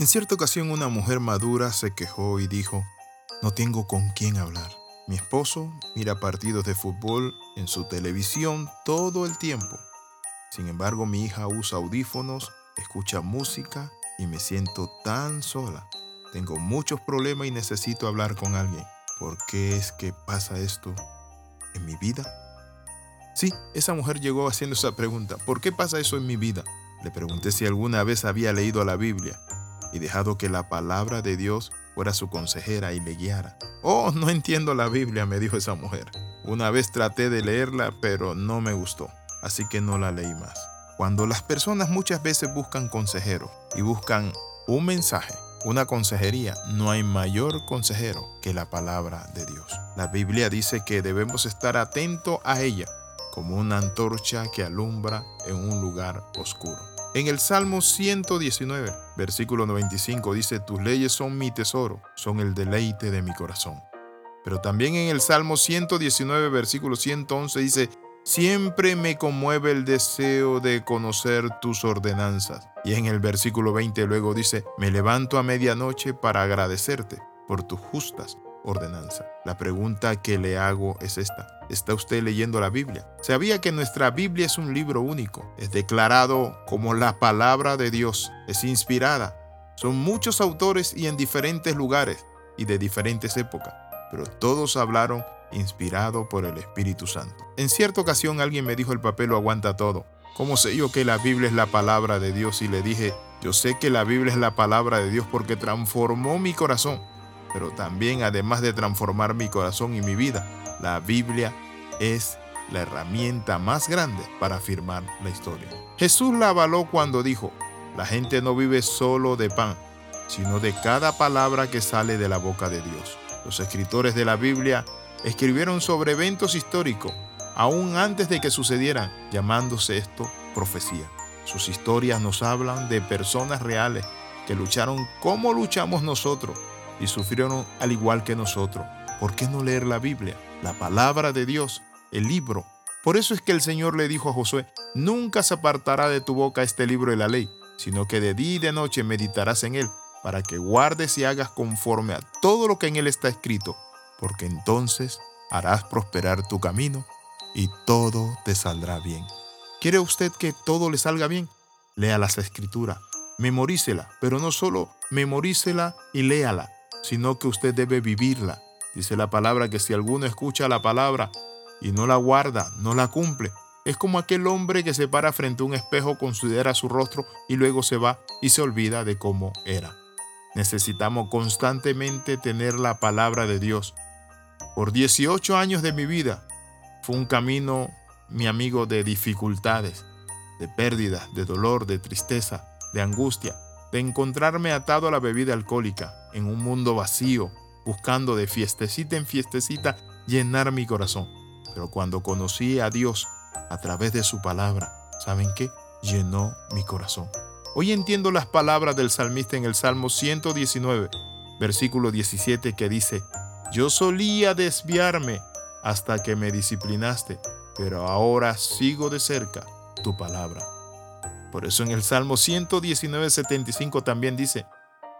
En cierta ocasión una mujer madura se quejó y dijo, no tengo con quién hablar. Mi esposo mira partidos de fútbol en su televisión todo el tiempo. Sin embargo, mi hija usa audífonos, escucha música y me siento tan sola. Tengo muchos problemas y necesito hablar con alguien. ¿Por qué es que pasa esto en mi vida? Sí, esa mujer llegó haciendo esa pregunta. ¿Por qué pasa eso en mi vida? Le pregunté si alguna vez había leído la Biblia y dejado que la palabra de Dios fuera su consejera y le guiara. Oh, no entiendo la Biblia, me dijo esa mujer. Una vez traté de leerla, pero no me gustó, así que no la leí más. Cuando las personas muchas veces buscan consejero y buscan un mensaje, una consejería, no hay mayor consejero que la palabra de Dios. La Biblia dice que debemos estar atentos a ella como una antorcha que alumbra en un lugar oscuro. En el Salmo 119, versículo 95 dice, tus leyes son mi tesoro, son el deleite de mi corazón. Pero también en el Salmo 119, versículo 111 dice, siempre me conmueve el deseo de conocer tus ordenanzas. Y en el versículo 20 luego dice, me levanto a medianoche para agradecerte por tus justas ordenanza. La pregunta que le hago es esta. ¿Está usted leyendo la Biblia? ¿Sabía que nuestra Biblia es un libro único? Es declarado como la palabra de Dios. Es inspirada. Son muchos autores y en diferentes lugares y de diferentes épocas, pero todos hablaron inspirado por el Espíritu Santo. En cierta ocasión alguien me dijo el papel lo aguanta todo. ¿Cómo sé yo que la Biblia es la palabra de Dios? Y le dije, yo sé que la Biblia es la palabra de Dios porque transformó mi corazón pero también además de transformar mi corazón y mi vida, la Biblia es la herramienta más grande para afirmar la historia. Jesús la avaló cuando dijo, la gente no vive solo de pan, sino de cada palabra que sale de la boca de Dios. Los escritores de la Biblia escribieron sobre eventos históricos, aún antes de que sucedieran, llamándose esto profecía. Sus historias nos hablan de personas reales que lucharon como luchamos nosotros y sufrieron al igual que nosotros. ¿Por qué no leer la Biblia, la palabra de Dios, el libro? Por eso es que el Señor le dijo a Josué, nunca se apartará de tu boca este libro de la ley, sino que de día y de noche meditarás en él, para que guardes y hagas conforme a todo lo que en él está escrito, porque entonces harás prosperar tu camino y todo te saldrá bien. ¿Quiere usted que todo le salga bien? Lea las escrituras, memorícela, pero no solo memorícela y léala, sino que usted debe vivirla. Dice la palabra que si alguno escucha la palabra y no la guarda, no la cumple, es como aquel hombre que se para frente a un espejo, considera su rostro y luego se va y se olvida de cómo era. Necesitamos constantemente tener la palabra de Dios. Por 18 años de mi vida fue un camino, mi amigo, de dificultades, de pérdidas, de dolor, de tristeza, de angustia, de encontrarme atado a la bebida alcohólica, en un mundo vacío, buscando de fiestecita en fiestecita llenar mi corazón. Pero cuando conocí a Dios a través de su palabra, ¿saben qué? Llenó mi corazón. Hoy entiendo las palabras del salmista en el Salmo 119, versículo 17, que dice, Yo solía desviarme hasta que me disciplinaste, pero ahora sigo de cerca tu palabra. Por eso en el Salmo 119, 75 también dice,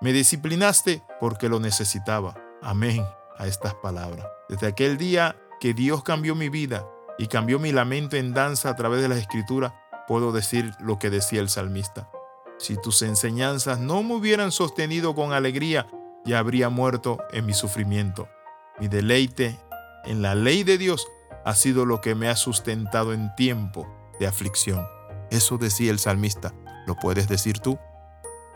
me disciplinaste porque lo necesitaba. Amén a estas palabras. Desde aquel día que Dios cambió mi vida y cambió mi lamento en danza a través de las escrituras, puedo decir lo que decía el salmista. Si tus enseñanzas no me hubieran sostenido con alegría, ya habría muerto en mi sufrimiento. Mi deleite en la ley de Dios ha sido lo que me ha sustentado en tiempo de aflicción. Eso decía el salmista. ¿Lo puedes decir tú?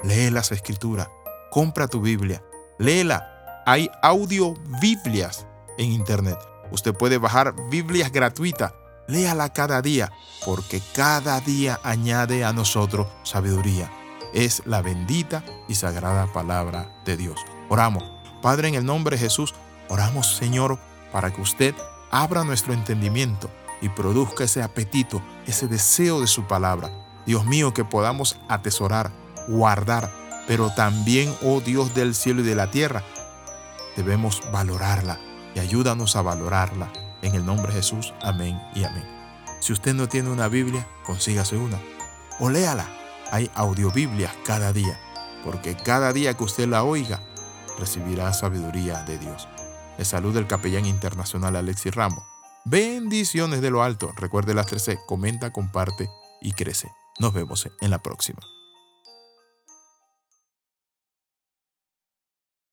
Lee las escrituras, compra tu Biblia, léela. Hay audio Biblias en Internet. Usted puede bajar Biblias gratuitas. Léala cada día, porque cada día añade a nosotros sabiduría. Es la bendita y sagrada palabra de Dios. Oramos. Padre, en el nombre de Jesús, oramos, Señor, para que usted abra nuestro entendimiento y produzca ese apetito, ese deseo de su palabra. Dios mío, que podamos atesorar, guardar, pero también, oh Dios del cielo y de la tierra, debemos valorarla y ayúdanos a valorarla. En el nombre de Jesús, amén y amén. Si usted no tiene una Biblia, consígase una o léala. Hay audiobiblias cada día. porque cada día que usted la oiga, recibirá sabiduría de Dios. Le saluda el capellán internacional Alexis Ramos. Bendiciones de lo alto. Recuerde las 13, comenta, comparte y crece. Nos vemos en la próxima.